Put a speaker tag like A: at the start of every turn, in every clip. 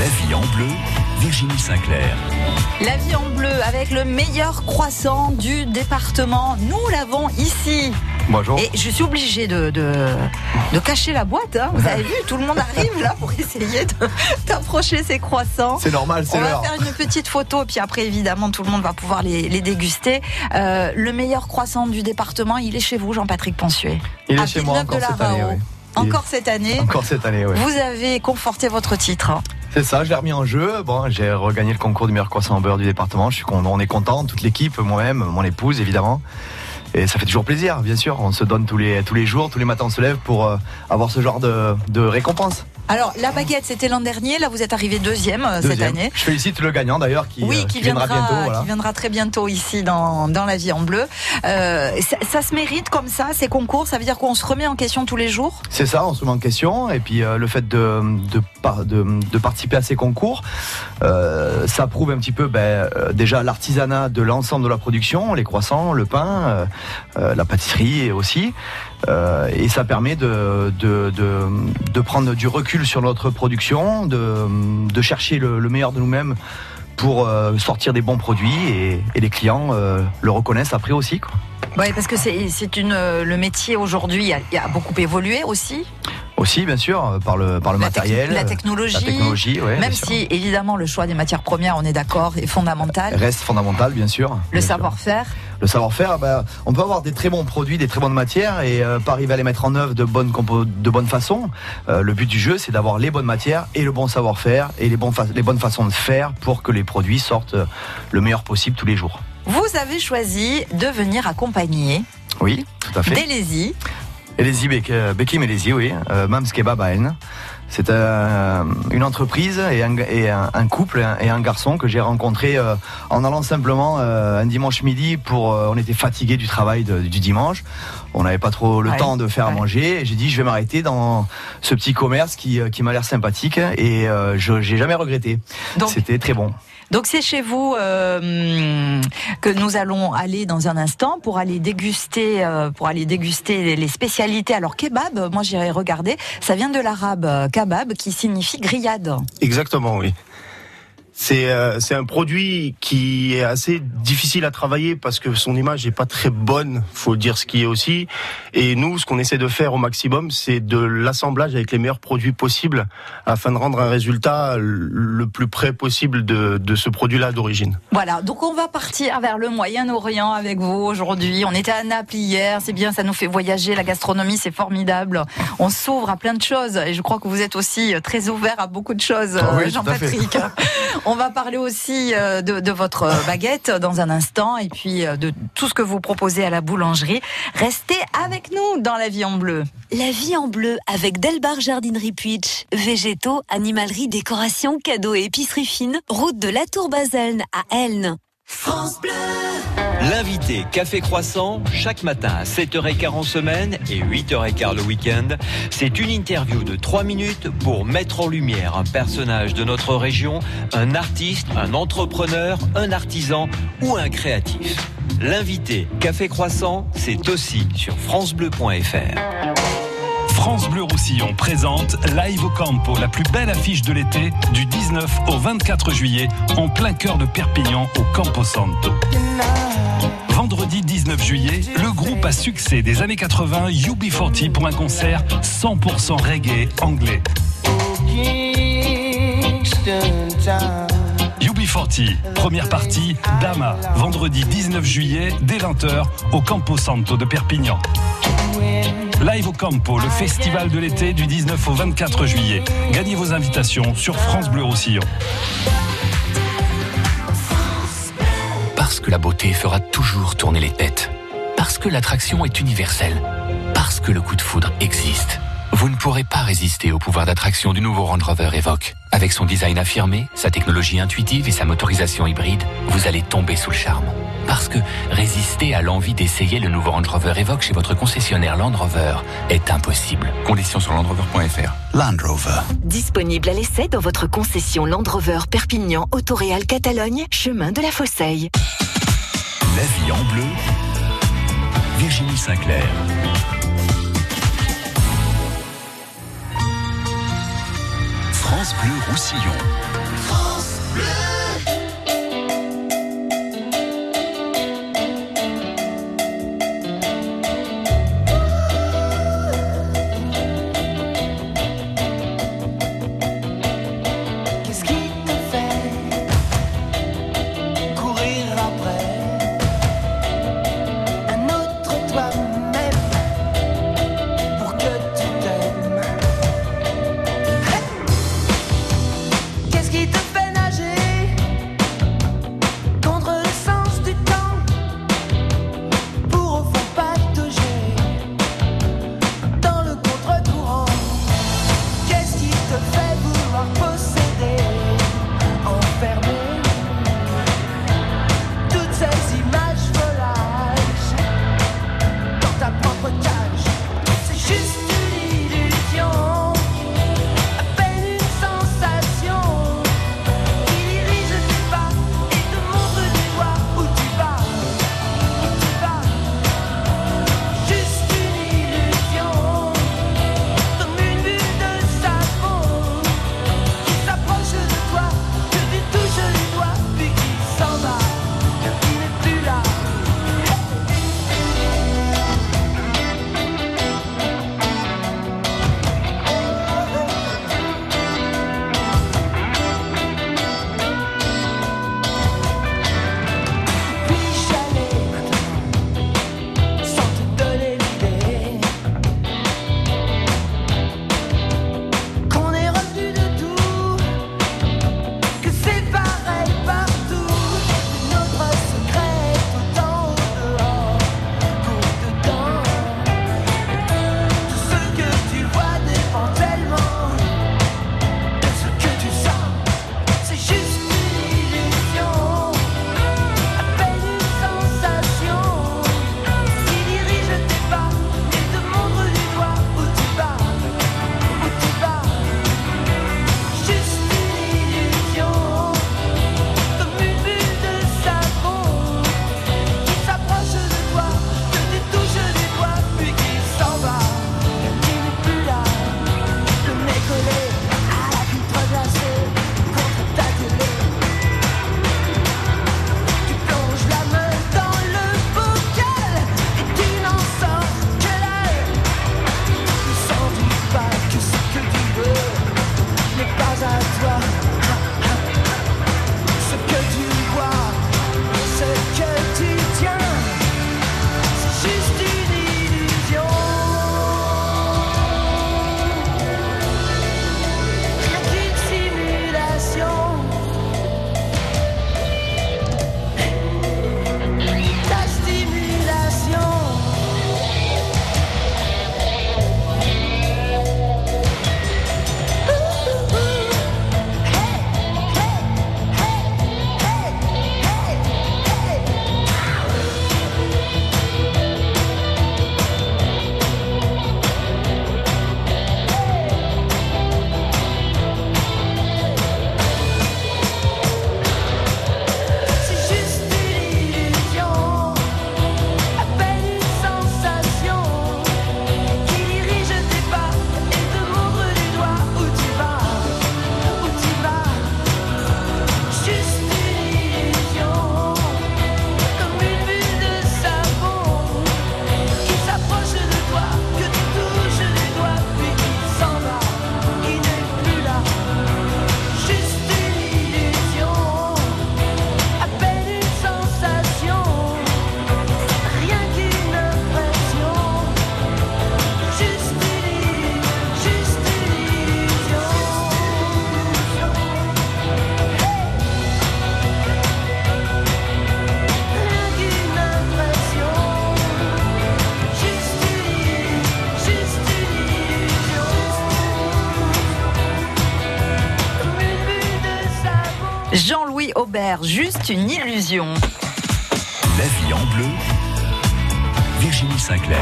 A: La vie en bleu, Virginie Sinclair.
B: La vie en bleu avec le meilleur croissant du département. Nous l'avons ici.
C: Bonjour.
B: Et je suis obligée de, de, de cacher la boîte. hein. Vous avez vu, tout le monde arrive là pour essayer d'approcher ces croissants.
C: C'est normal, c'est
B: On va
C: l'heure.
B: faire une petite photo, puis après, évidemment, tout le monde va pouvoir les, les déguster. Euh, le meilleur croissant du département, il est chez vous, Jean-Patrick Ponsuet.
C: Il est
B: à
C: chez moi encore
B: de la
C: cette année. Oui.
B: Encore cette année.
C: Encore cette année, oui.
B: Vous avez conforté votre titre.
C: C'est ça, je l'ai remis en jeu. Bon, j'ai regagné le concours du meilleur croissant au beurre du département. Je suis con- on est content, toute l'équipe, moi-même, mon épouse évidemment. Et ça fait toujours plaisir, bien sûr. On se donne tous les, tous les jours, tous les matins on se lève pour euh, avoir ce genre de, de récompense.
B: Alors, la baguette, c'était l'an dernier. Là, vous êtes arrivé deuxième, euh, cette
C: Deuxième.
B: année.
C: Je félicite le gagnant d'ailleurs qui,
B: oui,
C: euh,
B: qui,
C: viendra, bientôt. Voilà.
B: qui viendra très bientôt ici dans, dans la vie en bleu. Euh, ça, ça se mérite comme ça, ces concours? Ça veut dire qu'on se remet en question tous les jours?
C: C'est ça, on se met en question. Et puis le fait de, de, par- de, de participer à ces concours, ça prouve un petit peu ben, déjà l'artisanat de l'ensemble de la production, les croissants, le pain, la pâtisserie aussi. Euh, et ça permet de, de, de, de prendre du recul sur notre production, de, de chercher le, le meilleur de nous-mêmes pour euh, sortir des bons produits et, et les clients euh, le reconnaissent après aussi. Quoi.
B: Oui, parce que c'est une le métier aujourd'hui a, a beaucoup évolué aussi.
C: Aussi, bien sûr, par le, par le
B: La
C: matériel.
B: la technologie.
C: La technologie, ouais,
B: Même si évidemment le choix des matières premières, on est d'accord, est fondamental.
C: reste fondamental, bien sûr.
B: Le savoir-faire.
C: Le savoir-faire, ben, on peut avoir des très bons produits, des très bonnes matières et euh, pas arriver à les mettre en œuvre de bonne, compo- de bonne façon. Euh, le but du jeu, c'est d'avoir les bonnes matières et le bon savoir-faire et les, bons fa- les bonnes façons de faire pour que les produits sortent euh, le meilleur possible tous les jours.
B: Vous avez choisi de venir accompagner
C: Oui, tout à fait.
B: Délézy.
C: Elési Bek- euh, Bekim Elési, oui. Euh, Mams Kebab à Aisne. C'est euh, une entreprise et, un, et un, un couple et un garçon que j'ai rencontré euh, en allant simplement euh, un dimanche midi pour. euh, on était fatigué du travail de- du dimanche. On n'avait pas trop le
B: Ouais,
C: temps de faire à manger. Et J'ai dit je vais m'arrêter dans ce petit commerce qui, qui m'a l'air sympathique et euh, je j'ai jamais regretté. C'était très bon.
B: Donc c'est chez vous euh, que nous allons aller dans un instant pour aller déguster, euh, pour aller déguster les- spécialités. Alors kebab, moi j'irai regarder. Ça vient de l'arabe euh, kebab qui signifie grillade.
D: Exactement, oui. C'est euh, c'est un produit qui est assez difficile à travailler parce que son image n'est pas très bonne, faut dire ce qui est aussi. Et nous, ce qu'on essaie de faire au maximum, c'est de l'assemblage avec les meilleurs produits possibles afin de rendre un résultat le plus près possible de, de ce produit-là d'origine.
B: Voilà. Donc on va partir vers le Moyen-Orient avec vous aujourd'hui. On était à Naples hier. C'est bien, ça nous fait voyager. La gastronomie, c'est formidable. On s'ouvre à plein de choses. Et je crois que vous êtes aussi très ouvert à beaucoup de choses,
C: Ah oui,
B: euh. Jean-Patrick. On va parler aussi euh, de, votre euh, baguette dans un instant et puis euh, de tout ce que vous proposez à la boulangerie. Restez avec nous dans la vie en bleu.
E: La vie en bleu avec Delbar Jardinerie Puitch. Végétaux, animalerie, décoration, cadeaux et épicerie fine. Route de la Tour Baselne à Elne.
F: L'invité Café Croissant, chaque matin à 7h15 en semaine et 8h15 le week-end. C'est une interview de 3 minutes pour mettre en lumière un personnage de notre région, un artiste, un entrepreneur, un artisan ou un créatif. L'invité Café Croissant, c'est aussi sur francebleu.fr.
A: France Bleu Roussillon présente Live au Campo, la plus belle affiche de l'été, du 19 au 24 juillet, en plein cœur de Perpignan, au Campo Santo. Vendredi 19 juillet, le groupe à succès des années 80, UB40, pour un concert 100% reggae anglais. UB40, première partie, Dama, vendredi 19 juillet, dès 20h, au Campo Santo de Perpignan. Live au Campo, le festival de l'été du 19 au 24 juillet. Gagnez vos invitations sur France Bleu Roussillon.
G: Parce que la beauté fera toujours tourner les têtes. Parce que l'attraction est universelle. Parce que le coup de foudre existe. Vous ne pourrez pas résister au pouvoir d'attraction du nouveau Range Rover Evoque. Avec son design affirmé, sa technologie intuitive et sa motorisation hybride, vous allez tomber sous le charme. Parce que résister à l'envie d'essayer le nouveau Range Rover Evoque chez votre concessionnaire Land Rover est impossible. Conditions sur landrover.fr.
H: Land Rover.
E: Disponible à l'essai dans votre concession Land Rover Perpignan Autoréal Catalogne, chemin de la Fosseille.
A: La vie en bleu, Virginie Sinclair. France Bleu Roussillon.
H: reste une illusion. La
A: vie en bleu, Virginie Sinclair.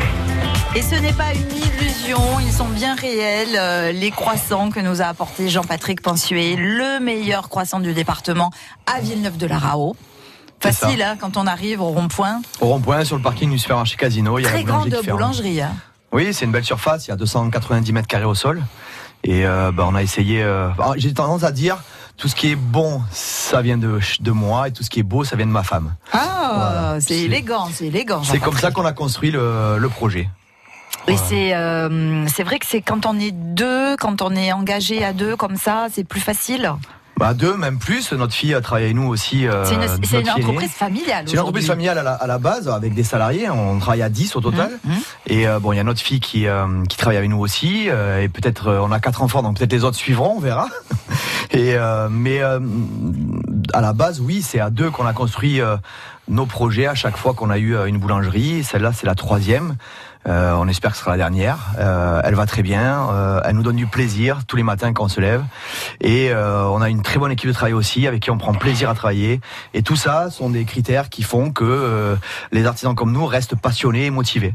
B: Et ce n'est pas une illusion, ils sont bien réels, euh, les croissants que nous a apporté Jean-Patrick Pensuet, le meilleur croissant du département à Villeneuve-de-la-Rao. Facile, hein, quand on arrive au rond-point.
C: Au rond-point, sur le parking du supermarché Casino, il y a
B: Très
C: la boulangerie
B: grande boulangerie. Hein.
C: Oui, c'est une belle surface, il y a 290 mètres carrés au sol. Et euh, bah, on a essayé. Euh... J'ai tendance à dire, tout ce qui est bon, ça vient de, de moi, et tout ce qui est beau, ça vient de ma femme.
B: Ah,
C: Voilà.
B: c'est élégant, c'est élégant.
C: C'est comme ça qu'on a construit le, le projet.
B: Et
C: Voilà.
B: c'est euh, c'est vrai que c'est quand on est deux, quand on est engagé à deux comme ça, c'est plus facile.
C: Bah, deux, même plus. Notre fille a travaillé avec nous aussi. euh,
B: c'est une, entreprise familiale.
C: C'est une entreprise familiale à la, à la base, avec des salariés. On travaille à 10 au total.
B: Mmh, mmh.
C: Et euh, bon, il y a notre fille qui, euh, qui travaille avec nous aussi. euh, et peut-être, euh, on a quatre enfants, donc peut-être les autres suivront, on verra. Et, euh, mais euh, à la base, oui, c'est à deux qu'on a construit nos projets à chaque fois qu'on a eu une boulangerie. Celle-là, c'est la troisième. Euh, on espère que ce sera la dernière. Euh, elle va très bien. euh, elle nous donne du plaisir tous les matins quand on se lève. Et on a une très bonne équipe de travail aussi, avec qui on prend plaisir à travailler. Et tout ça sont des critères qui font que les artisans comme nous restent passionnés et motivés.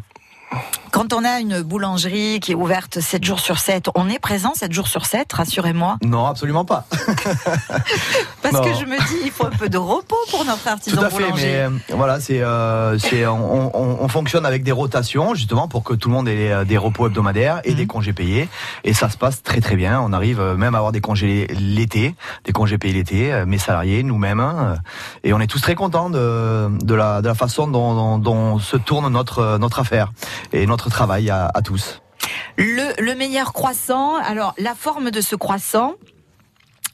B: Quand on a une boulangerie qui est ouverte 7 jours sur 7, on est présent 7 jours sur 7, rassurez-moi.
C: Non, absolument pas.
B: Parce
C: Non.
B: que je me dis, il faut un peu de repos pour notre artisan
C: Tout à fait, mais euh, voilà, c'est, euh, c'est, on, on- on fonctionne avec des rotations justement pour que tout le monde ait euh, des repos hebdomadaires et
B: Mhm.
C: des congés payés. Et ça se passe très très bien. On arrive euh, même à avoir des congés l'été, des congés payés l'été, mes salariés, nous-mêmes, hein, et on est tous très contents de, de la, de la façon dont, dont, dont se tourne notre notre affaire et notre travail à, tous.
B: Le, le meilleur croissant, alors la forme de ce croissant,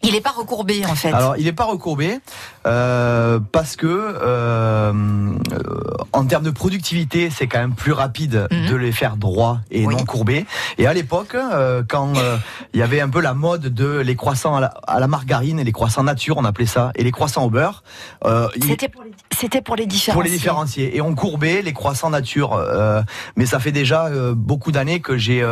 B: il n'est pas recourbé en fait.
C: Alors, il n'est pas recourbé euh, parce que euh, en termes de productivité, c'est quand même plus rapide
B: Mhm.
C: de les faire droits et
B: Oui.
C: non courbés. Et à l'époque, euh, quand euh, il y avait un peu la mode de les croissants à la, à la margarine et les croissants nature, on appelait ça, et les croissants au beurre, euh,
B: C'était pour les, pour les différencier.
C: pour les différencier. Et on courbait les croissants nature. euh, mais ça fait déjà beaucoup d'années que j'ai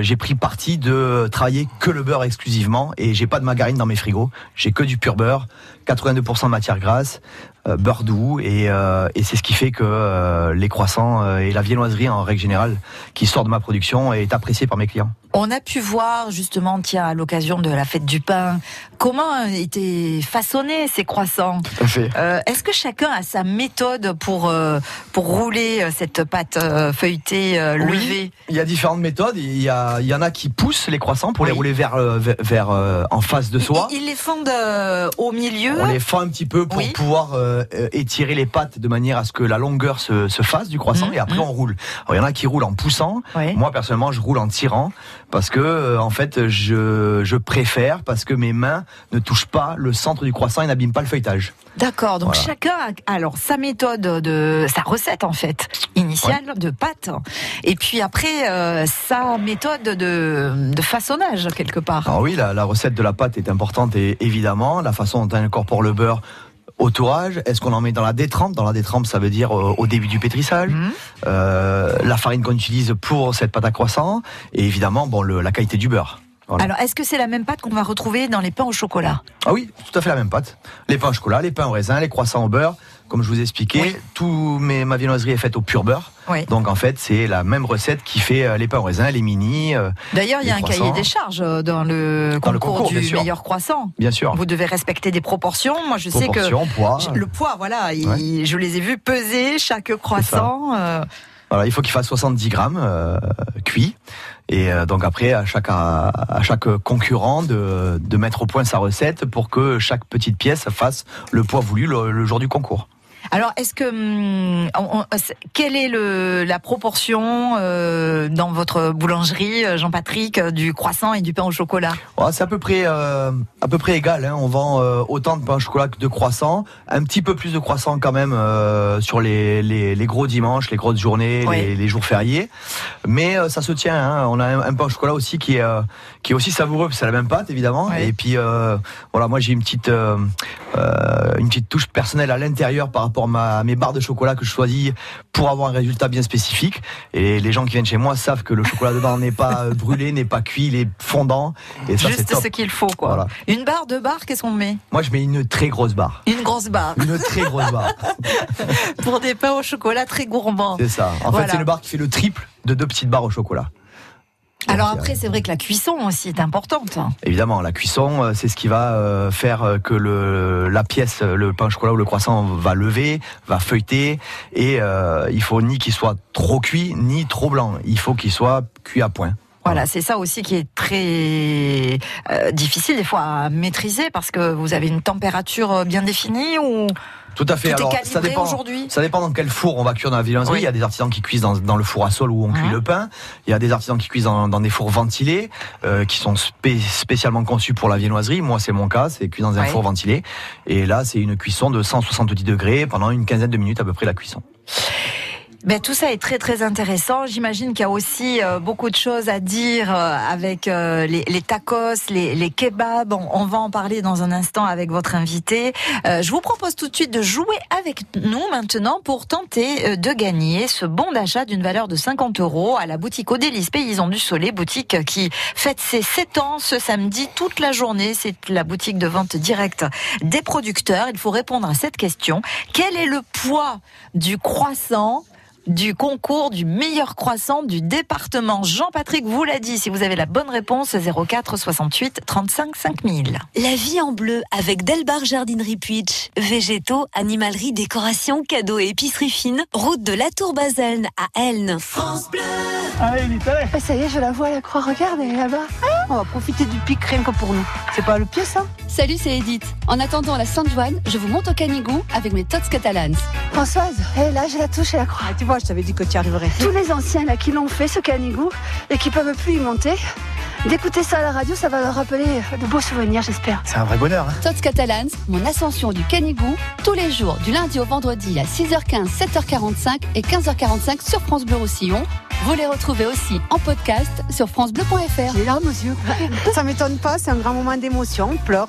C: j'ai pris parti de travailler que le beurre exclusivement. Et j'ai pas de margarine dans mes frigos. J'ai que du pur beurre, 82% de matière grasse, euh, beurre doux. Et, euh, et c'est ce qui fait que euh, les croissants et la viennoiserie en règle générale qui sort de ma production est appréciée par mes clients.
B: On a pu voir justement, tiens, à l'occasion de la fête du pain, comment étaient façonnés ces croissants.
C: Tout à fait.
B: Euh, Est-ce que chacun a sa méthode pour euh, pour rouler cette pâte euh, feuilletée
C: Oui.
B: levée?
C: Il y a différentes méthodes. Il y, a, il y en a qui poussent les croissants pour les rouler vers, vers, vers, en face de soi.
B: Ils, ils les de- au milieu.
C: On les fend un petit peu pour
B: Oui.
C: pouvoir euh, étirer les pattes de manière à ce que la longueur se, se fasse du croissant
B: Mhm,
C: et après
B: mhm.
C: on roule. Alors il y en a qui roulent en poussant.
B: Oui.
C: Moi personnellement je roule en tirant parce que euh, en fait je, je préfère parce que mes mains ne touchent pas le centre du croissant et n'abîment pas le feuilletage.
B: D'accord. Donc
C: Voilà.
B: chacun a alors sa méthode de sa recette en fait initiale de pâte et puis après euh, sa méthode de, de façonnage quelque part.
C: Alors oui la, la recette de la pâte est importante et évidemment la façon dont on incorpore le beurre tourage, est-ce qu'on en met dans la détrempe? Dans la détrempe, ça veut dire euh, au début du pétrissage.
B: Mhm.
C: Euh, la farine qu'on utilise pour cette pâte à croissant et évidemment bon le, la qualité du beurre. Voilà.
B: Alors est-ce que c'est la même pâte qu'on va retrouver dans les pains au chocolat?
C: Ah oui, tout à fait la même pâte. Les pains au chocolat, les pains au raisin, les croissants au beurre. Comme je vous ai expliqué,
B: Oui.
C: tout mes, ma viennoiserie est faite au pur beurre.
B: Oui.
C: Donc en fait, c'est la même recette qui fait euh, les pains au raisin, les mini, euh,
B: D'ailleurs, il y a un cahier des charges euh, dans le
C: Dans le
B: concours, du meilleur croissant.
C: bien sûr.
B: Vous devez respecter des proportions. Moi, je sais que
C: poids.
B: Le poids, voilà, il- je les ai vus peser chaque croissant. euh,
C: Voilà, il faut qu'il fasse 70 grammes euh, cuit. Et euh, donc après, à chaque, à, à chaque concurrent de, de mettre au point sa recette pour que chaque petite pièce fasse le poids voulu le, le jour du concours.
B: Alors, est-ce que hum, on- on- c'est- quelle est le, la proportion euh, dans votre boulangerie, euh, Jean-Patrick, euh, du croissant et du pain au chocolat?
C: Ouais, c'est à peu près euh, à peu près égal. Hein. On vend euh, autant de pain au chocolat que de croissants. Un petit peu plus de croissants quand même sur les, les, les gros dimanches, les grosses journées, les, les jours fériés. Mais ça se tient. Hein. On a un, un pain au chocolat aussi qui est qui est aussi savoureux. C'est la même pâte évidemment. Et puis voilà, moi j'ai une petite une petite touche personnelle à l'intérieur par rapport à, ma, à mes barres de chocolat que je choisis pour avoir un résultat bien spécifique. Et les gens qui viennent chez moi savent que le chocolat dedans n'est pas euh, brûlé, n'est pas cuit, il est fondant. Et ça c'est
B: Juste
C: top.
B: ce qu'il faut, quoi.
C: Voilà.
B: Une barre, deux barres, qu'est-ce qu'on met?
C: Moi, je mets une très grosse barre.
B: Une grosse barre
C: Une très grosse barre.
B: pour des pains au chocolat très gourmands.
C: C'est ça. En
B: Voilà.
C: fait, c'est une barre qui fait le triple de deux petites barres au chocolat.
B: Alors
C: Donc,
B: après,
C: euh,
B: c'est vrai que la cuisson aussi est importante.
C: Évidemment, la cuisson, euh, c'est ce qui va euh, faire euh, que le, la pièce, euh, le pain au chocolat ou le croissant va lever, va feuilleter. Et euh, il faut ni qu'il soit trop cuit, ni trop blanc. Il faut qu'il soit cuit à point.
B: Voilà, c'est ça aussi qui est très euh, difficile des fois à maîtriser parce que vous avez une température euh, bien définie ou
C: Tout à fait.
B: Tout
C: Alors, ça dépend.
B: aujourd'hui
C: Ça dépend dans quel four on va cuire dans la viennoiserie.
B: Oui.
C: Il y a des artisans qui cuisent dans, dans le four à sol où on cuit
B: Mhm.
C: le pain. Il y a des artisans qui cuisent dans, dans des fours ventilés, euh, qui sont spé- spécialement conçus pour la viennoiserie. Moi, c'est mon cas, c'est cuit dans un four ventilé. Et là, c'est une cuisson de 170 degrés pendant une quinzaine de minutes à peu près la cuisson.
B: Ben, tout ça est très très intéressant. J'imagine qu'il y a aussi euh, beaucoup de choses à dire euh, avec euh, les, les tacos, les, les kebabs. On, on va en parler dans un instant avec votre invité. Euh, je vous propose tout de suite de jouer avec nous maintenant pour tenter euh, de gagner ce bon d'achat d'une valeur de 50 euros à la boutique Odélis Paysan du Soleil, boutique qui fête ses 7 ans ce samedi toute la journée. C'est la boutique de vente directe des producteurs. Il faut répondre à cette question. Quel est le poids du croissant du concours du meilleur croissant du département. Jean-Patrick vous l'a dit, si vous avez la bonne réponse, 04 68 35 5000.
E: La vie en bleu avec Delbar Jardinerie Puitch. Végétaux, animalerie, décoration, cadeaux et épicerie fine. Route de la Tour Baselne à Elne.
I: Ah, ça y est, je la vois, la croix. Regarde, elle est là-bas. On va profiter du pic rien que pour nous. C'est pas le pied, ça?
J: Salut, c'est Edith. En attendant la Sainte-Joanne, je vous monte au Canigou avec mes tots catalans.
I: Françoise, hé, là, j'ai la touche et la croix.
K: Ah, tu vois, je t'avais dit que tu arriverais.
I: Tous les anciens là qui l'ont fait, ce canigou, et qui peuvent plus y monter, d'écouter ça à la radio, ça va leur rappeler de beaux souvenirs, j'espère.
D: C'est un vrai bonheur. Hein.
J: Tots catalans, mon ascension du Canigou, tous les jours, du lundi au vendredi à 6h15, 7h45 et 15h45 sur France Bleu Roussillon. Vous les retrouvez aussi en podcast sur francebleu.fr.
I: J'ai les larmes aux yeux.
K: Ça m'étonne pas, c'est un grand moment d'émotion, on pleure.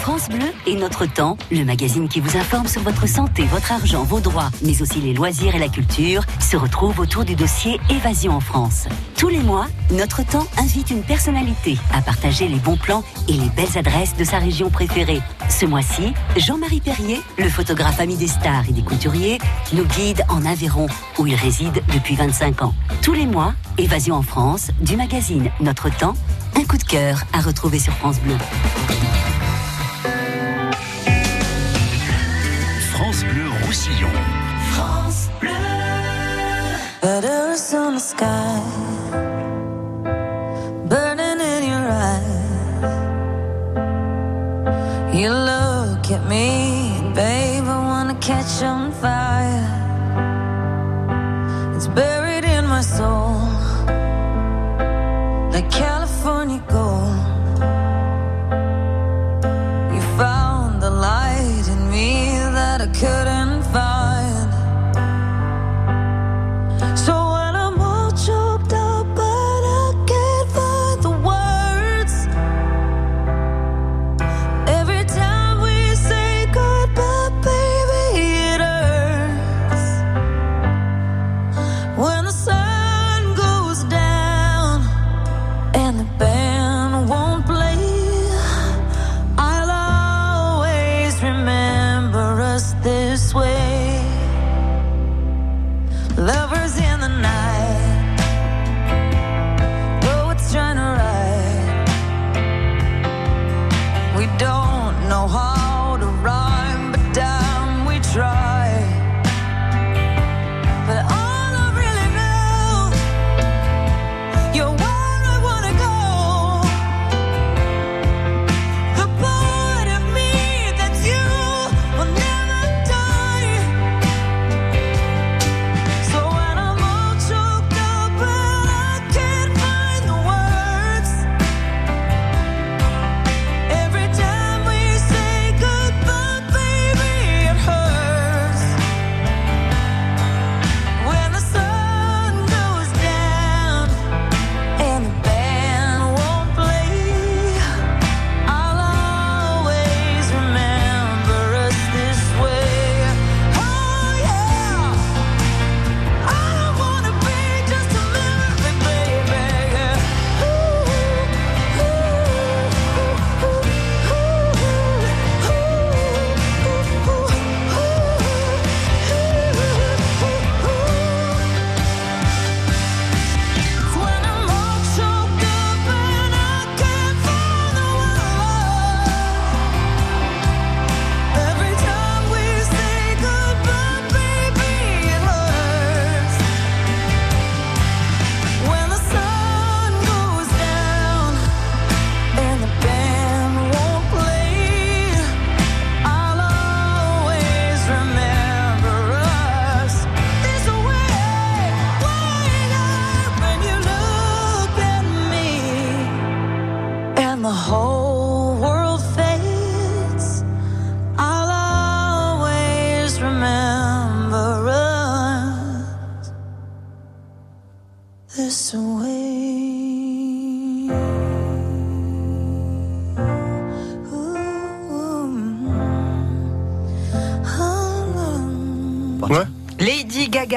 E: France Bleu et Notre Temps, le magazine qui vous informe sur votre santé, votre argent, vos droits, mais aussi les loisirs et la culture, se retrouve autour du dossier Évasion en France. Tous les mois, Notre Temps invite une personnalité à partager les bons plans et les belles adresses de sa région préférée. Ce mois-ci, Jean-Marie Perrier, le photographe ami des stars et des couturiers, nous guide en Aveyron, où il réside depuis 25 ans. Tous les mois, Évasion en France, du magazine Notre Temps, un coup de cœur à retrouver sur France Bleu.
A: France Bleu Roussillon.
H: Butters on the sky, burning in your eyes. You look at me, babe, I wanna catch on fire.
B: and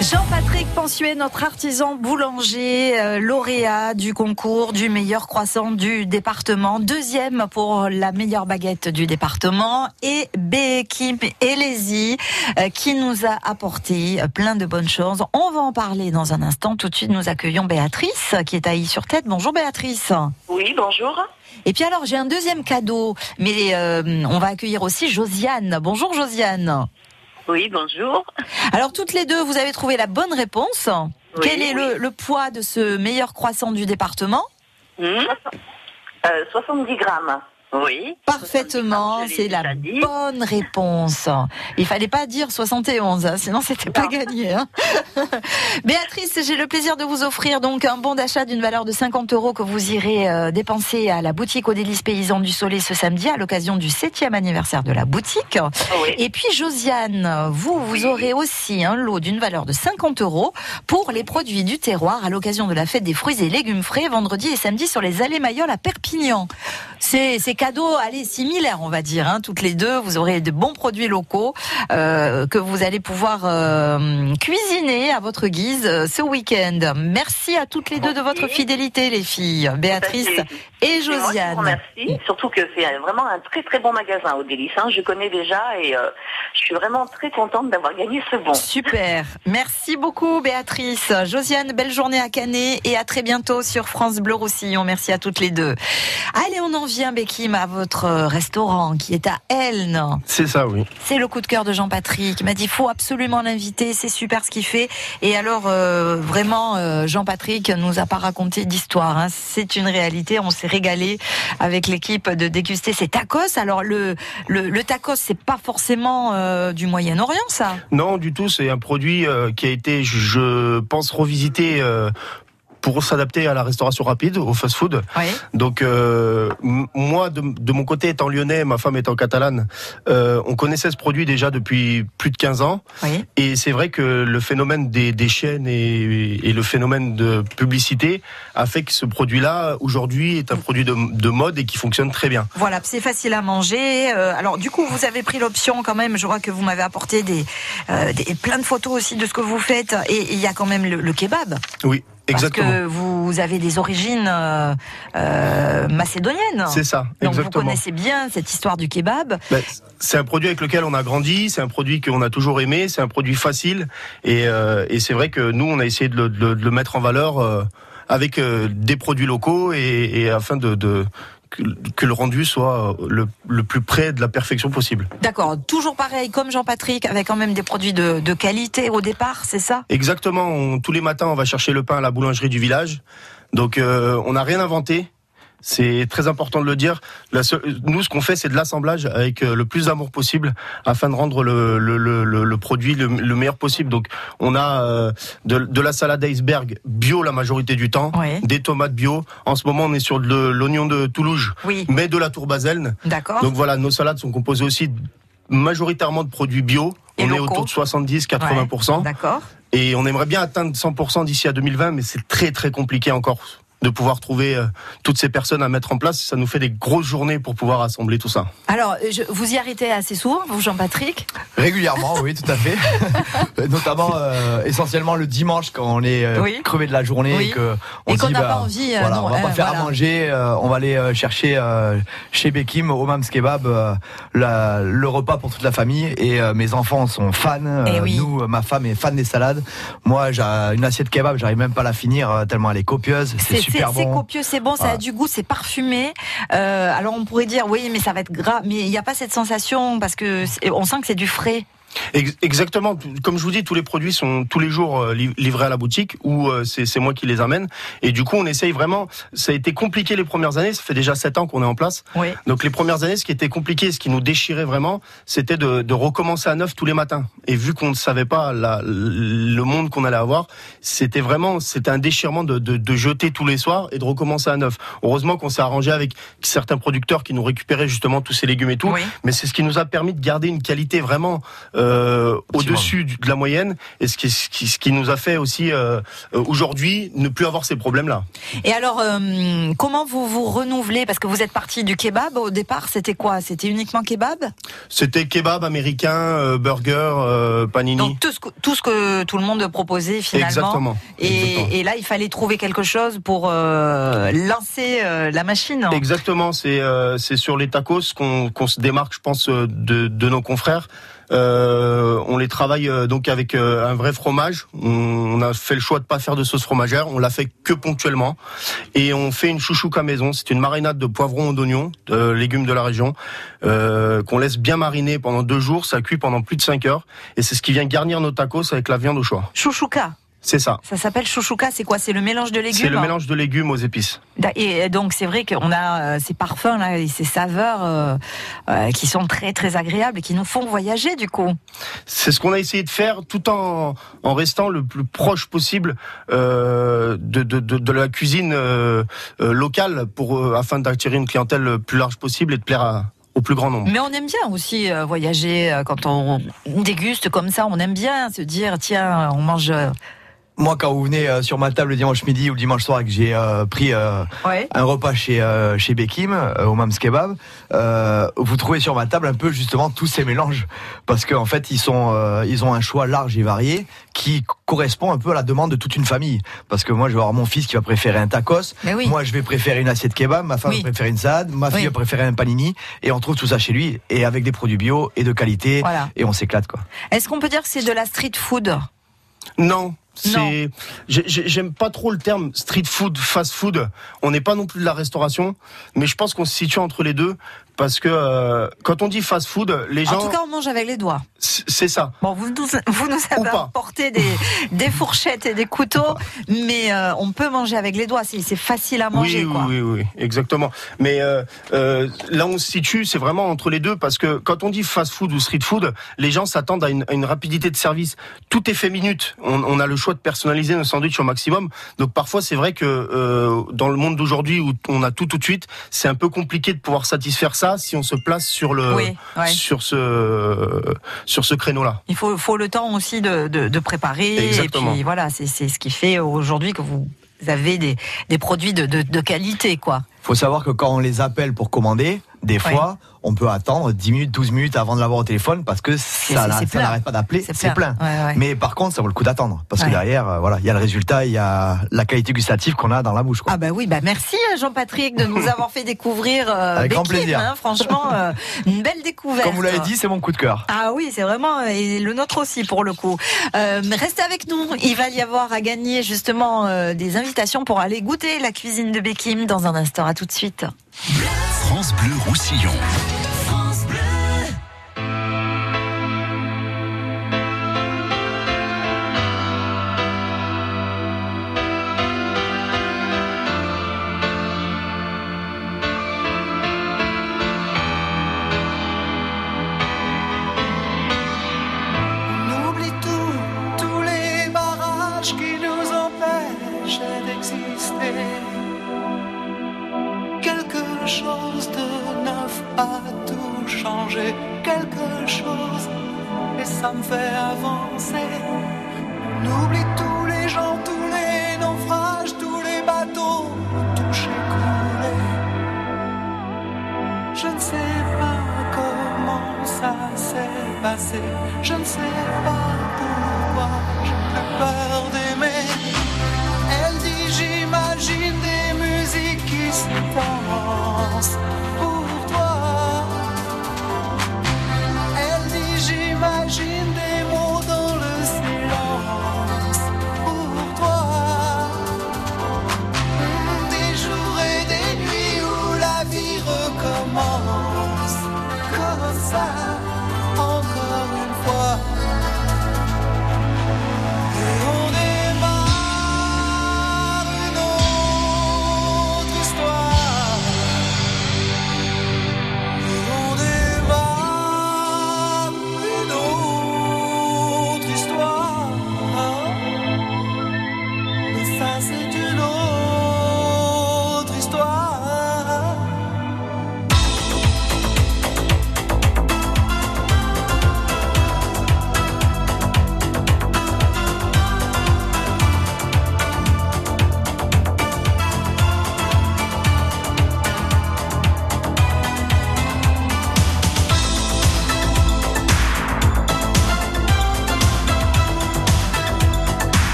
B: Jean-Patrick Pensuet, notre artisan boulanger, euh, lauréat du concours du meilleur croissant du département, deuxième pour la meilleure baguette du département, et Bekim Elezi, euh, qui nous a apporté euh, plein de bonnes choses. On va en parler dans un instant. Tout de suite, nous accueillons Béatrice, qui est à I sur tête. Bonjour Béatrice.
L: Oui, bonjour.
B: Et puis alors, j'ai un deuxième cadeau, mais euh, on va accueillir aussi Josiane. Bonjour Josiane.
L: Oui, bonjour.
B: Alors toutes les deux, vous avez trouvé la bonne réponse. Quel est le, le poids de ce meilleur croissant du département?
L: Hmm? Euh, 70 grammes. Oui.
B: Parfaitement, c'est la bonne réponse. Il fallait pas dire 71, hein, sinon c'était pas gagné. hein. Béatrice, j'ai le plaisir de vous offrir donc un bon d'achat d'une valeur de 50 euros que vous irez euh, dépenser à la boutique aux délices paysans du Soleil ce samedi à l'occasion du 7e anniversaire de la boutique. Et puis Josiane, vous, vous aurez aussi un lot d'une valeur de 50 euros pour les produits du terroir à l'occasion de la fête des fruits et légumes frais vendredi et samedi sur les allées Mayol à Perpignan. C'est c'est cadeau, allez, similaire, on va dire, hein, toutes les deux. Vous aurez de bons produits locaux euh, que vous allez pouvoir euh, cuisiner à votre guise euh, ce week-end. Merci à toutes les deux de votre fidélité, les filles, Béatrice et Josiane.
L: remercie, surtout que c'est vraiment un très très bon magasin au Délice. hein. Je connais déjà et euh, je suis vraiment très contente d'avoir gagné ce bon.
B: Super. Merci beaucoup, Béatrice. Josiane, belle journée à Canet et à très bientôt sur France Bleu Roussillon. Merci à toutes les deux. Allez, on en vient, À votre euh, restaurant qui est à Elne.
D: C'est ça, oui.
B: C'est le coup de cœur de Jean-Patrick. Il m'a dit, faut absolument l'inviter. C'est super ce qu'il fait. Et alors, euh, vraiment, euh, Jean-Patrick nous a pas raconté d'histoire. hein. C'est une réalité. On s'est régalé avec l'équipe de déguster ces tacos. Alors, le, le, le tacos, c'est pas forcément euh, du Moyen-Orient, ça?
D: Non, du tout. C'est un produit qui a été, je- pense, revisité pour s'adapter à la restauration rapide, au fast-food. Donc, euh, moi, de, de mon côté, étant lyonnais, ma femme étant catalane, euh, on connaissait ce produit déjà depuis plus de 15 ans. Et c'est vrai que le phénomène des, des chaînes et, et le phénomène de publicité a fait que ce produit-là, aujourd'hui, est un produit de, de mode et qui fonctionne très bien.
B: Voilà, c'est facile à manger. Euh, alors du coup, vous avez pris l'option quand même. Je vois que vous m'avez apporté des, euh, des- plein de photos aussi de ce que vous faites. Et il y a quand même le, le kebab.
D: Oui, exactement.
B: Parce que vous avez des origines euh, euh, macédoniennes.
D: C'est ça,
B: Donc vous
D: exactement.
B: connaissez bien cette histoire du kebab.
D: Ben, c'est un produit avec lequel on a grandi, c'est un produit qu'on a toujours aimé, c'est un produit facile et, euh, et c'est vrai que nous on a essayé de le, de de le mettre en valeur euh, avec euh, des produits locaux et, et afin de, de que, le rendu soit euh, le, le plus près de la perfection possible.
B: D'accord, toujours pareil comme Jean-Patrick, avec quand même des produits de, de qualité au départ, c'est ça?
D: Exactement, on- tous les matins on va chercher le pain à la boulangerie du village, donc euh, on n'a rien inventé. C'est très important de le dire. La seule- nous, ce qu'on fait, c'est de l'assemblage avec euh, le plus d'amour possible afin de rendre le, le, le, le- le produit le, le meilleur possible. Donc, on a euh, de, de la salade iceberg bio la majorité du temps, des tomates bio. En ce moment, on est sur de l'oignon de Toulouse, mais de la tourbaselne.
B: D'accord.
D: Donc voilà, nos salades sont composées aussi majoritairement de produits bio.
B: Et
D: on est autour de 70-80%.
B: D'accord.
D: Et on aimerait bien atteindre 100% d'ici à 2020, mais c'est très très compliqué encore de pouvoir trouver euh, toutes ces personnes à mettre en place. Ça nous fait des grosses journées pour pouvoir assembler tout ça.
B: Alors, je- vous y arrêtez assez souvent, vous Jean-Patrick?
C: Régulièrement, oui, tout à fait. Notamment, euh, essentiellement le dimanche quand on est euh,
B: Oui.
C: crevé de la journée
B: Oui.
C: et
B: qu'on
C: dit,
B: n'a
C: bah,
B: pas envie, euh,
C: voilà,
B: non,
C: on va pas
B: euh,
C: faire
B: voilà.
C: à manger, euh, on va aller euh, chercher euh, chez Bekim au Mams Kebab euh, la- le repas pour toute la famille et euh, mes enfants sont fans. euh,
B: Eh oui.
C: Nous, euh, ma femme est fan des salades. Moi, j'ai une assiette kebab, j'arrive même pas à la finir euh, tellement elle est copieuse. C'est
B: C'est copieux, c'est bon, ça a du goût, c'est parfumé. Euh, alors on pourrait dire oui, mais ça va être gras, mais il n'y a pas cette sensation parce que on sent que c'est du frais.
D: Ex- Exactement. Comme je vous dis, tous les produits sont tous les jours euh, li- livrés à la boutique ou euh, c'est moi qui les amène. Et du coup, on essaye vraiment. Ça a été compliqué les premières années. Ça fait déjà sept ans qu'on est en place.
B: Oui.
D: Donc les premières années, ce qui était compliqué, ce qui nous déchirait vraiment, c'était de, de recommencer à neuf tous les matins. Et vu qu'on ne savait pas la- le monde qu'on allait avoir, c'était vraiment, c'était un déchirement de, de, de jeter tous les soirs et de recommencer à neuf. Heureusement qu'on s'est arrangé avec certains producteurs qui nous récupéraient justement tous ces légumes et tout. Mais c'est ce qui nous a permis de garder une qualité vraiment au-dessus du- de la moyenne et ce qui, ce qui, ce qui nous a fait aussi euh, euh, aujourd'hui ne plus avoir ces problèmes-là.
B: Et alors, euh, comment vous vous renouvelez? Parce que vous êtes parti du kebab au départ, c'était quoi? C'était uniquement kebab?
D: C'était kebab américain, euh, burger, euh, panini.
B: Donc tout ce, que, tout ce que tout le monde proposait finalement.
D: Exactement.
B: Et, et là, il fallait trouver quelque chose pour euh, lancer euh, la machine.
D: Exactement, c'est euh, c'est sur les tacos qu'on qu'on se démarque, je pense, euh, de, de nos confrères. Euh, on les travaille euh, donc avec euh, un vrai fromage. On, a fait le choix de pas faire de sauce fromagère. On l'a fait que ponctuellement. Et on fait une chouchouka maison. C'est une marinade de poivrons et d'oignons, de légumes de la région, euh, qu'on laisse bien mariner pendant deux jours. Ça cuit pendant plus de cinq heures. Et c'est ce qui vient garnir nos tacos avec la viande au choix.
B: Chouchouka.
D: C'est ça.
B: Ça s'appelle chouchouka. C'est quoi? C'est le mélange de légumes.
D: C'est le mélange de légumes aux épices.
B: Et donc c'est vrai qu'on a euh, ces parfums là et ces saveurs euh, euh, qui sont très très agréables et qui nous font voyager du coup.
D: C'est ce qu'on a essayé de faire tout en, en restant le plus proche possible euh, de, de, de, de la cuisine locale pour afin d'attirer une clientèle le plus large possible et de plaire à- au plus grand nombre.
B: Mais on aime bien aussi voyager quand on déguste comme ça. On aime bien se dire tiens on mange.
C: Moi, quand vous venez euh, sur ma table le dimanche midi ou le dimanche soir et que j'ai euh, pris euh,
B: Ouais.
C: un repas chez euh, chez Bekim euh, au Mams Kebab, euh, vous trouvez sur ma table un peu justement tous ces mélanges parce qu'en fait ils sont euh, ils ont un choix large et varié qui correspond un peu à la demande de toute une famille. Parce que moi je vais avoir mon fils qui va préférer un tacos,
B: Mais oui.
C: moi je vais préférer une assiette kebab, ma femme
B: Oui.
C: va préférer une salade, ma fille
B: Oui.
C: va préférer un panini et on trouve tout ça chez lui et avec des produits bio et de qualité
B: Voilà.
C: et on s'éclate quoi.
B: Est-ce qu'on peut dire que c'est de la street food?
D: Non. C'est, j'ai- j'ai- j'aime pas trop le terme street food, fast food. On n'est pas non plus de la restauration, mais je pense qu'on se situe entre les deux parce que euh, quand on dit fast food, les gens,
B: En tout cas, on mange avec les doigts.
D: c'est ça.
B: Bon, vous nous, vous nous avez apporté des, des fourchettes et des couteaux, mais euh, on peut manger avec les doigts. C'est c'est facile à manger,
D: oui,
B: quoi.
D: oui, oui, exactement. Mais euh, euh, là, on se situe, c'est vraiment entre les deux, parce que quand on dit fast food ou street food, les gens s'attendent à une, à une rapidité de service. Tout est fait minute. On, on a le choix de personnaliser nos sandwichs au maximum. Donc parfois, c'est vrai que euh, dans le monde d'aujourd'hui où on a tout tout de suite, c'est un peu compliqué de pouvoir satisfaire ça si on se place sur le
B: Oui, ouais.
D: sur ce sur ce créneau-là.
B: Il faut, faut le temps aussi de, de, de préparer.
D: Exactement.
B: Et puis voilà, c'est c'est ce qui fait aujourd'hui que vous avez des, des produits de, de, de qualité, quoi.
C: faut savoir que quand on les appelle pour commander, des fois, on peut attendre 10 minutes, 12 minutes avant de l'avoir au téléphone parce que ça, ça n'arrête pas d'appeler,
B: C'est plein.
C: plein.
B: Ouais, ouais.
C: Mais par contre, ça vaut le coup d'attendre parce que derrière, euh, voilà, il y a le résultat, il y a la qualité gustative qu'on a dans la bouche. Quoi.
B: Ah bah oui, bah merci euh, Jean-Patrick de nous avoir fait découvrir euh,
C: Avec grand plaisir.
B: hein, franchement, euh, une belle découverte.
C: Comme vous l'avez dit, c'est mon coup de cœur.
B: Ah oui, c'est vraiment et le nôtre aussi pour le coup. Restez avec nous, il va y avoir à gagner justement des invitations pour aller goûter la cuisine de Bekim dans un instant. À tout de suite.
A: France Bleu Roussillon.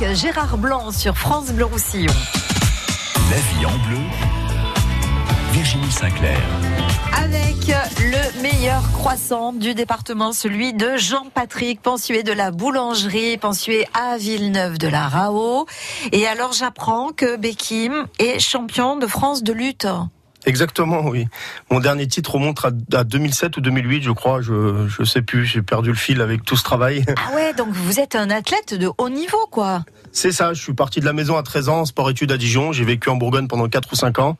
B: Avec Gérard Blanc sur France Bleu Roussillon.
A: La vie en bleu, Virginie Sinclair.
B: Avec le meilleur croissant du département, celui de Jean-Patrick, pensué de la boulangerie, pensué à Villeneuve de la Rao. Et alors j'apprends que Bekim est champion de France de lutte.
D: Exactement, oui. Mon dernier titre remonte à, à 2007 ou 2008, je crois. Je je sais plus. J'ai perdu le fil avec tout ce travail.
B: Ah ouais, donc vous êtes un athlète de haut niveau, quoi.
D: C'est ça. Je suis parti de la maison à 13 ans, sport-études à Dijon. J'ai vécu en Bourgogne pendant 4 ou 5 ans.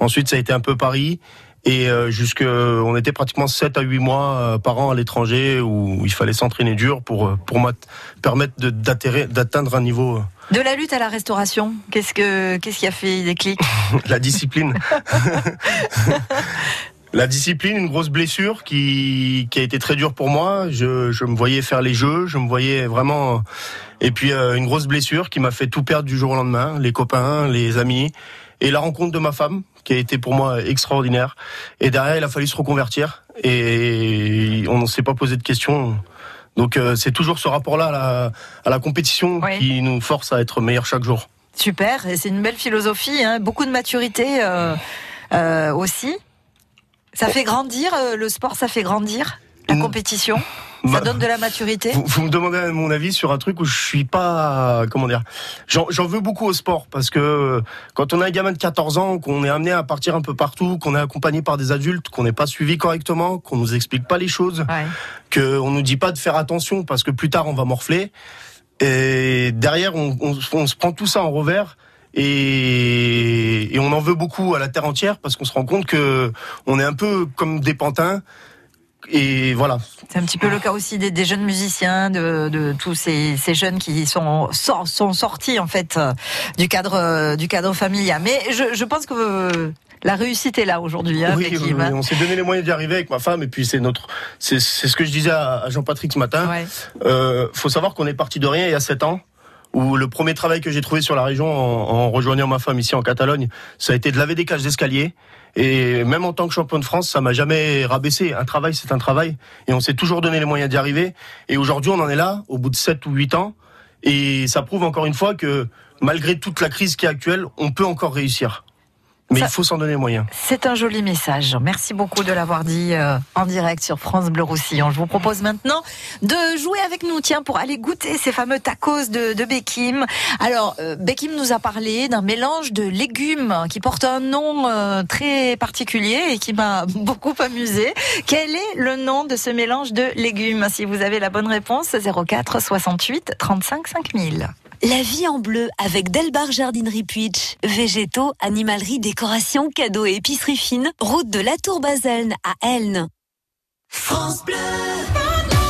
D: Ensuite, ça a été un peu Paris. Et euh, jusque, on était pratiquement 7 à 8 mois euh, par an à l'étranger où il fallait s'entraîner dur pour euh, pour permettre d'atteindre un niveau,
B: De la lutte à la restauration, qu'est-ce que qu'est-ce qui a fait des clics
D: la discipline. La discipline, une grosse blessure qui, qui a été très dure pour moi. Je, je me voyais faire les jeux, je me voyais vraiment. Et puis euh, une grosse blessure qui m'a fait tout perdre du jour au lendemain, les copains, les amis, et la rencontre de ma femme qui a été pour moi extraordinaire. Et derrière, il a fallu se reconvertir et on ne s'est pas posé de questions. Donc euh, c'est toujours ce rapport-là à la, à la compétition qui nous force à être meilleur chaque jour.
B: Super, et c'est une belle philosophie, hein, beaucoup de maturité euh, euh, aussi. Ça fait grandir, le sport, ça fait grandir, la compétition, ça donne de la maturité.
D: Vous, vous me demandez mon avis sur un truc où je suis pas, comment dire, j'en veux beaucoup au sport parce que quand on a un gamin de 14 ans, qu'on est amené à partir un peu partout, qu'on est accompagné par des adultes, qu'on n'est pas suivi correctement, qu'on nous explique pas les choses, que on nous dit pas de faire attention parce que plus tard on va morfler, et derrière on, on- on se prend tout ça en revers. Et, et on en veut beaucoup à la terre entière parce qu'on se rend compte que on est un peu comme des pantins et voilà
B: C'est un petit peu le cas aussi des, des jeunes musiciens, de, de tous ces, ces jeunes qui sont, sor- sont sortis en fait euh, du cadre euh, du cadre familial. Mais je, je pense que euh, la réussite est là aujourd'hui, hein,
D: Oui, oui,
B: Bekim,
D: oui, on s'est donné les moyens d'y arriver avec ma femme et puis c'est notre, c'est ce que je disais à, Jean-Patrick ce matin. Euh, faut savoir qu'on est parti de rien il y a sept ans. Où le premier travail que j'ai trouvé sur la région en, en rejoignant ma femme ici en Catalogne, ça a été de laver des cages d'escalier. Et même en tant que champion de France, ça m'a jamais rabaissé. Un travail, c'est un travail. Et on s'est toujours donné les moyens d'y arriver. Et aujourd'hui, on en est là, au bout de 7 ou 8 ans. Et ça prouve encore une fois que malgré toute la crise qui est actuelle, on peut encore réussir. Mais il faut s'en donner les moyens.
B: C'est un joli message. Merci beaucoup de l'avoir dit euh, en direct sur France Bleu Roussillon. Je vous propose maintenant de jouer avec nous, tiens, pour aller goûter ces fameux tacos de, de Bekim. Alors, euh, Bekim nous a parlé d'un mélange de légumes qui porte un nom euh, très particulier et qui m'a beaucoup amusé. Quel est le nom de ce mélange de légumes? Si vous avez la bonne réponse, 04 68 35 5000.
E: La vie en bleu avec Delbar Jardinerie Puitch. Végétaux, animalerie, décoration, cadeaux et épicerie fine. Route de la Tour Baselne à Elne.
F: France Bleu.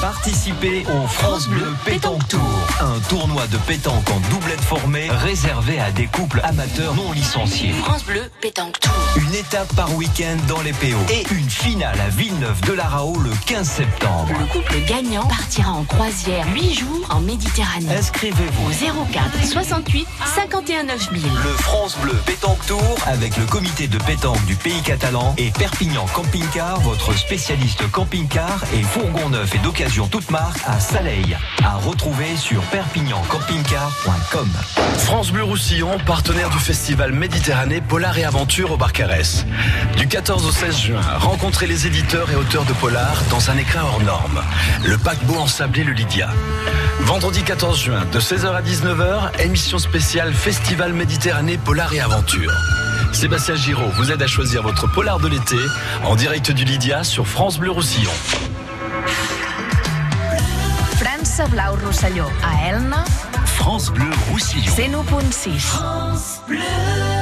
F: Participez au France Bleu Pétanque Tour, un tournoi de pétanque en doublette formée réservé à des couples amateurs non licenciés.
M: France Bleu, pétanque tour.
F: Une étape par week-end dans les PO et une finale à Villeneuve de la Rao le 15 septembre.
M: Le couple gagnant partira en croisière 8 jours en Méditerranée.
F: Inscrivez-vous
M: Au 04 68 51 9000.
F: Le France Bleu Pétanque Tour avec le comité de pétanque du pays catalan et Perpignan Camping Car, votre spécialiste camping-car et fourgon neuf et d'occasion toute marque à Saleil. À retrouver sur perpignancampingcar.com.
N: France Bleu Roussillon, partenaire du festival Méditerranée Polar et Aventure au Barcarès. Du 14 au 16 juin, rencontrez les éditeurs et auteurs de Polar dans un écrin hors norme. Le paquebot ensablé le Lydia. Vendredi 14 juin, de 16h à 19h, émission spéciale Festival Méditerranée Polar et Aventure. Sébastien Giraud vous aide à choisir votre polar de l'été en direct du Lydia sur France Bleu Roussillon.
M: França Blau Rosselló. A Elna,
A: France Bleu Roussillon.
M: 101.6.
H: France Bleu.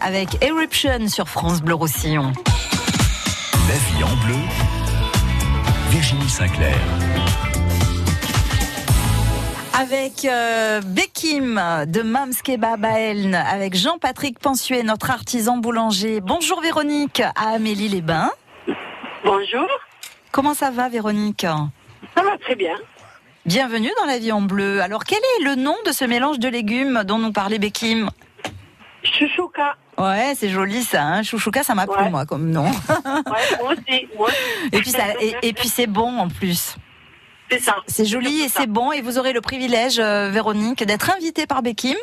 B: Avec Eruption sur France Bleu Roussillon.
N: La vie en bleu, Virginie Sinclair.
B: Avec euh, Bekim de Mams Kebab à Elne, avec Jean-Patrick Pensuet, notre artisan boulanger. Bonjour Véronique, à Amélie-les-Bains.
O: Bonjour.
B: Comment ça va Véronique?
O: Ça va très bien.
B: Bienvenue dans la vie en bleu. Alors quel est le nom de ce mélange de légumes dont nous parlait Bekim?
O: Chouchouka.
B: Ouais, c'est joli ça. Hein Chouchouka, ça m'a plu moi comme nom.
O: Ouais, moi aussi. Moi aussi.
B: Et puis, ça, et, et puis c'est bon en plus.
O: C'est ça.
B: C'est joli et c'est bon et vous aurez le privilège, euh, Véronique, d'être invitée par Bekim,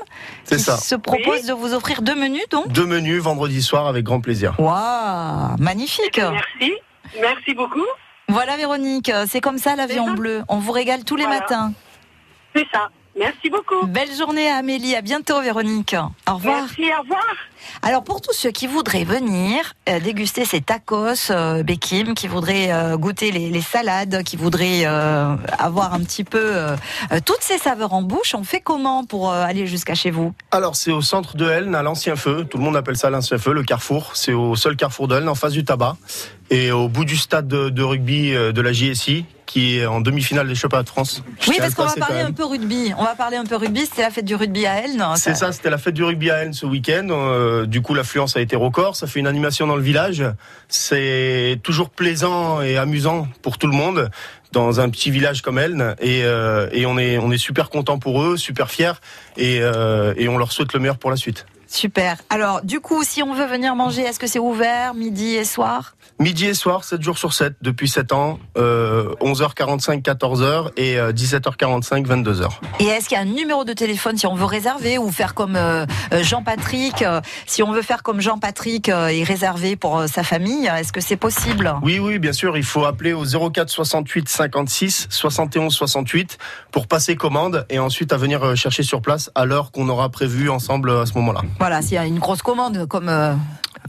D: C'est
B: qui
D: ça.
B: se propose de vous offrir deux menus donc.
D: Deux menus vendredi soir avec grand plaisir.
B: Waouh, magnifique.
O: Merci. Merci beaucoup.
B: Voilà Véronique, c'est comme ça la vie en bleu. On vous régale tous les
O: Voilà.
B: matins.
O: C'est ça. Merci beaucoup.
B: Belle journée à Amélie, à bientôt Véronique. Au revoir.
O: Merci, au revoir.
B: Alors pour tous ceux qui voudraient venir euh, déguster ces tacos euh, Bekim, qui voudraient euh, goûter les, les salades, qui voudraient euh, avoir un petit peu toutes ces saveurs en bouche, on fait comment pour euh, aller jusqu'à chez vous?
D: Alors c'est au centre de Helne, à l'ancien feu. Tout le monde appelle ça l'ancien feu, le carrefour. C'est au seul carrefour de Helne, en face du tabac. Et au bout du stade de, de rugby de la JSI, qui est en demi-finale des championnats de France. Je
B: Oui, parce qu'on va parler un peu rugby. On va parler un peu rugby. C'était la fête du rugby à Elne.
D: C'est ça, c'était la fête du rugby à Helne ce week-end. Euh, du coup, l'affluence a été record. Ça fait une animation dans le village. C'est toujours plaisant et amusant pour tout le monde dans un petit village comme Elne. Et, euh, et on est on est super content pour eux, super fiers et, euh, et on leur souhaite le meilleur pour la suite.
B: Super. Alors, du coup, si on veut venir manger, est-ce que c'est ouvert midi et soir?
D: Midi et soir, 7 jours sur 7, depuis 7 ans, euh, 11h45, 14h et euh, 17h45, 22h.
B: Et est-ce qu'il y a un numéro de téléphone si on veut réserver ou faire comme euh, euh, Jean-Patrick euh, Si on veut faire comme Jean-Patrick euh, et réserver pour euh, sa famille, est-ce que c'est possible?
D: Oui, oui, bien sûr, il faut appeler au 04 68 56 71 68 pour passer commande et ensuite à venir euh, chercher sur place à l'heure qu'on aura prévu ensemble à ce moment-là.
B: Voilà, s'il y a une grosse commande, comme euh,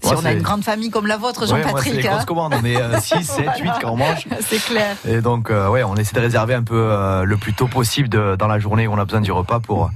B: si on a une grande famille comme la vôtre,
C: Ouais, moi, c'est
B: Jean-Patrick. hein.
C: grosses commandes. On est 6, 7, 8 quand on mange.
B: c'est clair.
C: Et donc, euh, ouais, on essaie de réserver un peu euh, le plus tôt possible de- dans la journée où on a besoin du repas pour,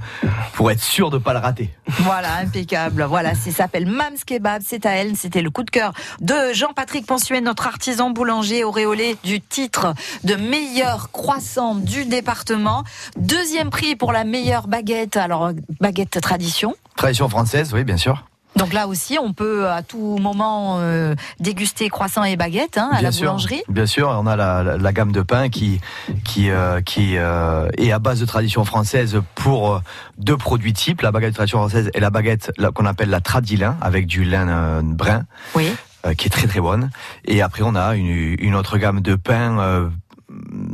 C: pour être sûr de pas le rater.
B: Voilà, impeccable. Voilà, ça s'appelle Mams Kebab, c'est à elle. C'était le coup de cœur de Jean-Patrick Pensuet, notre artisan boulanger auréolé du titre de meilleur croissant du département. Deuxième prix pour la meilleure baguette. Alors, baguette tradition.
C: Tradition française, oui, bien sûr.
B: Donc là aussi, on peut à tout moment euh, déguster croissant et baguette hein, à
C: bien
B: la
C: sûr,
B: boulangerie.
C: Bien sûr, on a la, la- la gamme de pain qui, qui, euh, qui euh, est à base de tradition française pour euh, deux produits types, la baguette de tradition française et la baguette qu'on appelle la tradilin, avec du lin euh, brun,
B: Oui.
C: euh, qui est très très bonne. Et après, on a une, une autre gamme de pain.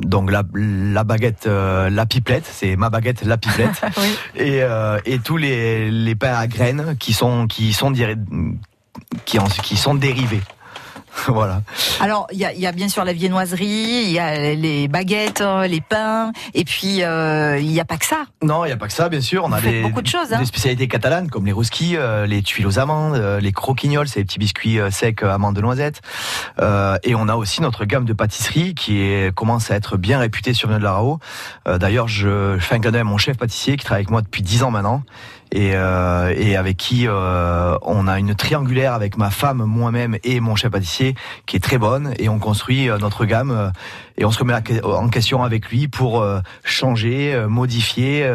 C: Donc la, la baguette, euh, la pipelette, c'est ma baguette, la pipelette, et, euh, et tous les, les pains à graines qui sont qui sont qui, en- qui sont dérivés. voilà.
B: Alors, il y y a bien sûr la viennoiserie, il y a les baguettes, euh, les pains, et puis euh, il n'y a pas que ça.
C: Non, il n'y a pas que ça, bien sûr. On a
B: Vous
C: des,
B: beaucoup de choses, hein.
C: des spécialités catalanes comme les rouskis, euh, les tuiles aux amandes, euh, les croquignoles, c'est les petits biscuits euh, secs euh, amandes de noisettes. Euh, et on a aussi notre gamme de pâtisserie qui est, commence à être bien réputée sur Nœud de la Rao. Euh, D'ailleurs, je, je fais un cadeau à mon chef pâtissier qui travaille avec moi depuis 10 ans maintenant. Et, euh, et avec qui euh, on a une triangulaire avec ma femme, moi-même et mon chef pâtissier qui est très bonne et on construit euh, notre gamme euh, et on se remet en question avec lui pour euh, changer, modifier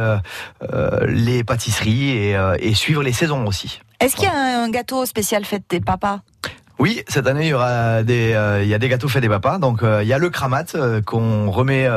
C: les pâtisseries et, euh, et suivre les saisons aussi.
B: Est-ce qu'il y a un gâteau spécial fait de tes papas?
C: Oui, cette année il y aura des, euh, il y a des gâteaux faits des papas. Donc euh, il y a le kramat euh, qu'on remet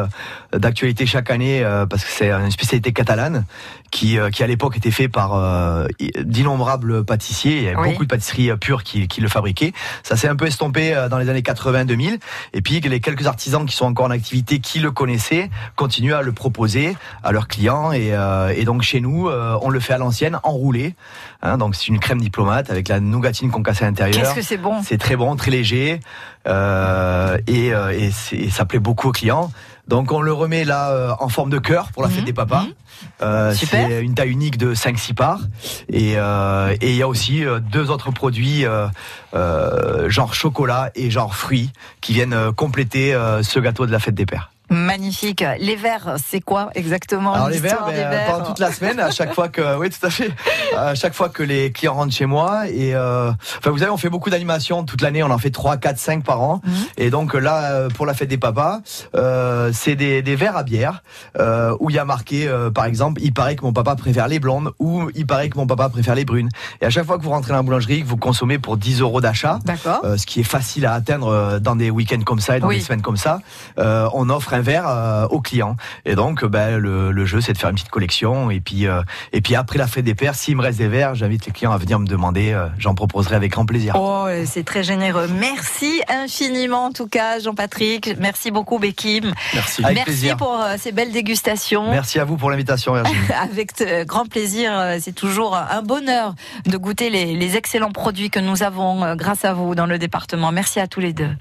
C: d'actualité chaque année parce que c'est une spécialité catalane qui, euh, qui à l'époque était fait par euh, d'innombrables pâtissiers. Il y avait
B: Oui.
C: beaucoup de pâtisseries euh, pures qui, qui le fabriquaient. Ça s'est un peu estompé euh, dans les années 80-2000. Et puis les quelques artisans qui sont encore en activité, qui le connaissaient, continuent à le proposer à leurs clients. Et, euh, et donc chez nous, euh, on le fait à l'ancienne, enroulé. Hein, donc c'est une crème diplomate avec la nougatine concassée à l'intérieur.
B: Qu'est-ce que c'est bon?
C: C'est très bon, très léger, euh, et, euh, et, et ça plaît beaucoup aux clients. Donc on le remet là euh, en forme de cœur pour la fête des papas. Euh,
B: Super.
C: c'est une taille unique de 5-6 parts. Et euh, et il y a aussi euh, deux autres produits, euh, euh, genre chocolat et genre fruits, qui viennent euh, compléter euh, ce gâteau de la fête des pères.
B: Magnifique. Les verres, c'est quoi exactement
C: Alors les verres, ben,
B: des
C: pendant toute la semaine, à chaque fois que, oui, tout à fait, à chaque fois que les clients rentrent chez moi et, euh, enfin, vous savez, on fait beaucoup d'animations toute l'année, on en fait 3, 4, 5 par an,
B: Mhm.
C: et donc là, pour la fête des papas, euh, c'est des, des verres à bière euh, où il y a marqué, euh, par exemple, il paraît que mon papa préfère les blondes ou il paraît que mon papa préfère les brunes. Et à chaque fois que vous rentrez dans la boulangerie, que vous consommez pour 10 euros d'achat,
B: D'accord.
C: euh, ce qui est facile à atteindre euh, dans des week-ends comme ça et dans
B: Oui.
C: des semaines comme ça, euh, on offre un verre euh, aux clients. Et donc, euh, ben, le, le jeu, c'est de faire une petite collection. Et puis, euh, et puis après la fête des pères, s'il me reste des verres, j'invite les clients à venir me demander. euh, J'en proposerai avec grand plaisir.
B: Oh, c'est très généreux. Merci infiniment en tout cas, Jean-Patrick. Merci beaucoup, Bekim.
C: Merci. Avec
B: Merci
C: plaisir.
B: pour euh, ces belles dégustations.
C: Merci à vous pour l'invitation, Virginie.
B: Avec grand plaisir, c'est toujours un bonheur de goûter les, les excellents produits que nous avons euh, grâce à vous dans le département. Merci à tous les deux.